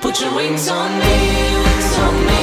Put your wings on me, wings on me.